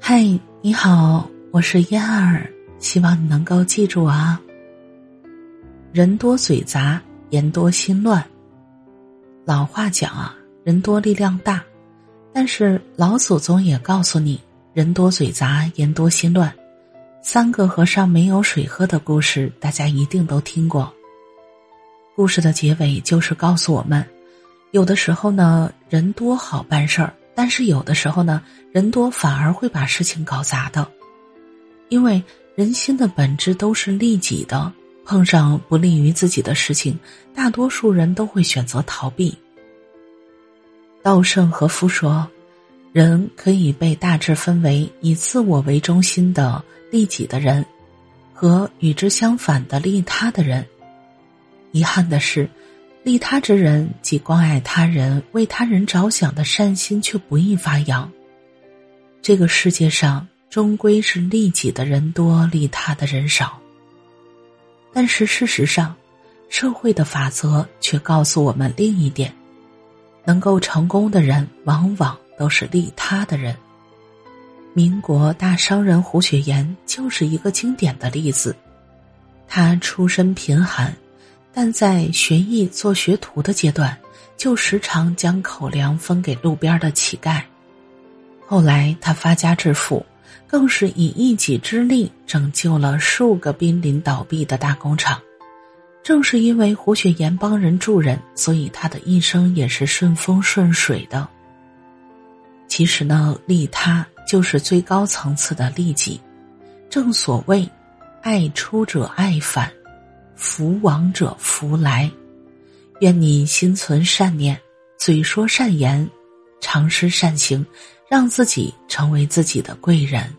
嗨，你好，我是燕儿，希望你能够记住啊。人多嘴杂，言多心乱。老话讲啊，人多力量大，但是老祖宗也告诉你，人多嘴杂，言多心乱。三个和尚没有水喝的故事，大家一定都听过。故事的结尾就是告诉我们，有的时候呢，人多好办事儿。但是有的时候呢，人多反而会把事情搞砸的，因为人心的本质都是利己的。碰上不利于自己的事情，大多数人都会选择逃避。稻盛和夫说：“人可以被大致分为以自我为中心的利己的人，和与之相反的利他的人。遗憾的是。”利他之人，即关爱他人、为他人着想的善心，却不易发扬。这个世界上终归是利己的人多，利他的人少。但是事实上，社会的法则却告诉我们另一点：能够成功的人，往往都是利他的人。民国大商人胡雪岩就是一个经典的例子。他出身贫寒。但在学艺做学徒的阶段，就时常将口粮分给路边的乞丐。后来他发家致富，更是以一己之力拯救了数个濒临倒闭的大工厂。正是因为胡雪岩帮人助人，所以他的一生也是顺风顺水的。其实呢，利他就是最高层次的利己。正所谓，爱出者爱返。福往者福来，愿你心存善念，嘴说善言，常施善行，让自己成为自己的贵人。